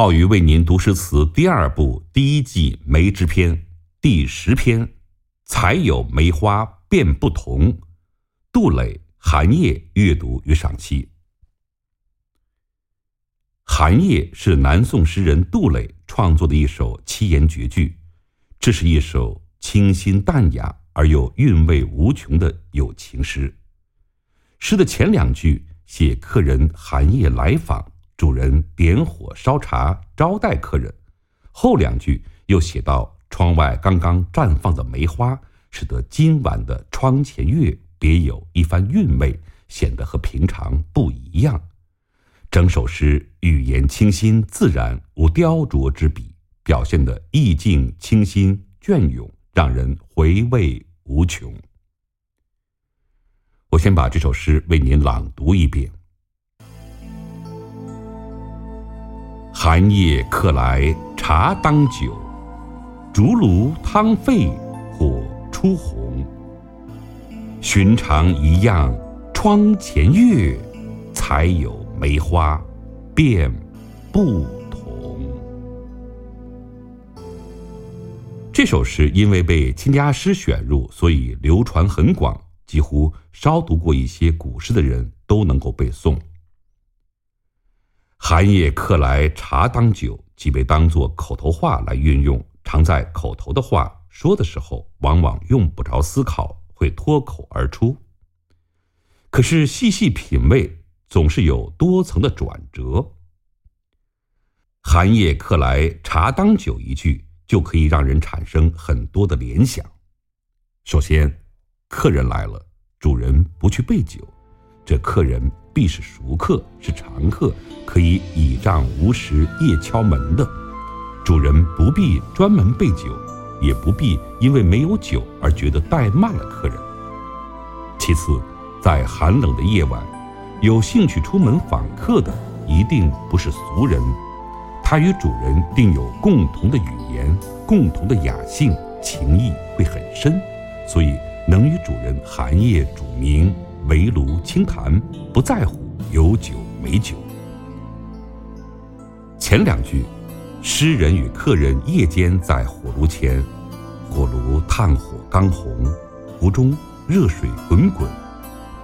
浩宇为您读诗词第二部第一季梅之篇第十篇，才有梅花便不同。杜磊、寒夜阅读与赏析。寒夜是南宋诗人杜磊创作的一首七言绝句，这是一首清新淡雅而又韵味无穷的友情诗。诗的前两句写客人寒夜来访。主人点火烧茶招待客人，后两句又写到窗外刚刚绽放的梅花，使得今晚的窗前月别有一番韵味，显得和平常不一样。整首诗语言清新自然，无雕琢之笔，表现的意境清新隽永，让人回味无穷。我先把这首诗为您朗读一遍。寒夜客来茶当酒，竹炉汤沸火初红。寻常一样窗前月，才有梅花便不同。这首诗因为被亲家诗选入，所以流传很广，几乎稍读过一些古诗的人都能够背诵。寒夜客来茶当酒，即被当作口头话来运用。常在口头的话说的时候，往往用不着思考，会脱口而出。可是细细品味，总是有多层的转折。寒夜客来茶当酒一句，就可以让人产生很多的联想。首先，客人来了，主人不去备酒。这客人必是熟客，是常客，可以倚仗无时夜敲门的。主人不必专门备酒，也不必因为没有酒而觉得怠慢了客人。其次，在寒冷的夜晚，有兴趣出门访客的一定不是俗人，他与主人定有共同的语言，共同的雅兴，情谊会很深，所以能与主人寒夜煮茗。围炉轻谈，不在乎有酒没酒。前两句，诗人与客人夜间在火炉前，火炉炭火刚红，壶中热水滚滚，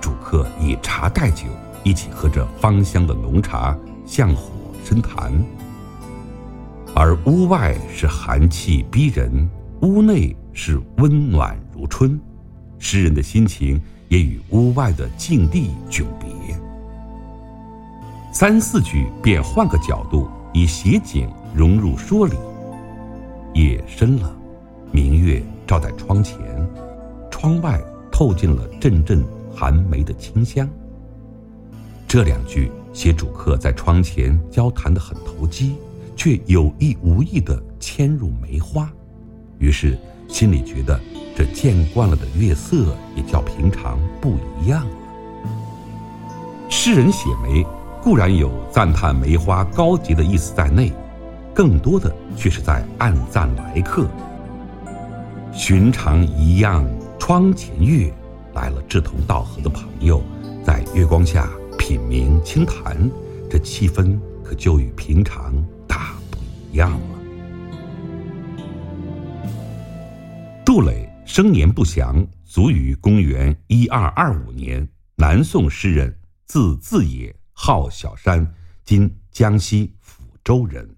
主客以茶代酒，一起喝着芳香的浓茶，向火深谈。而屋外是寒气逼人，屋内是温暖如春，诗人的心情。也与屋外的境地迥别。三四句便换个角度，以写景融入说理。夜深了，明月照在窗前，窗外透进了阵阵寒梅的清香。这两句写主客在窗前交谈的很投机，却有意无意的牵入梅花，于是心里觉得。这见惯了的月色，也叫平常不一样了。诗人写梅，固然有赞叹梅花高洁的意思在内，更多的却是在暗赞来客。寻常一样窗前月，来了志同道合的朋友，在月光下品茗轻谈，这气氛可就与平常大不一样了。杜磊。生年不详，卒于公元一二二五年。南宋诗人，字自野，号小山，今江西抚州人。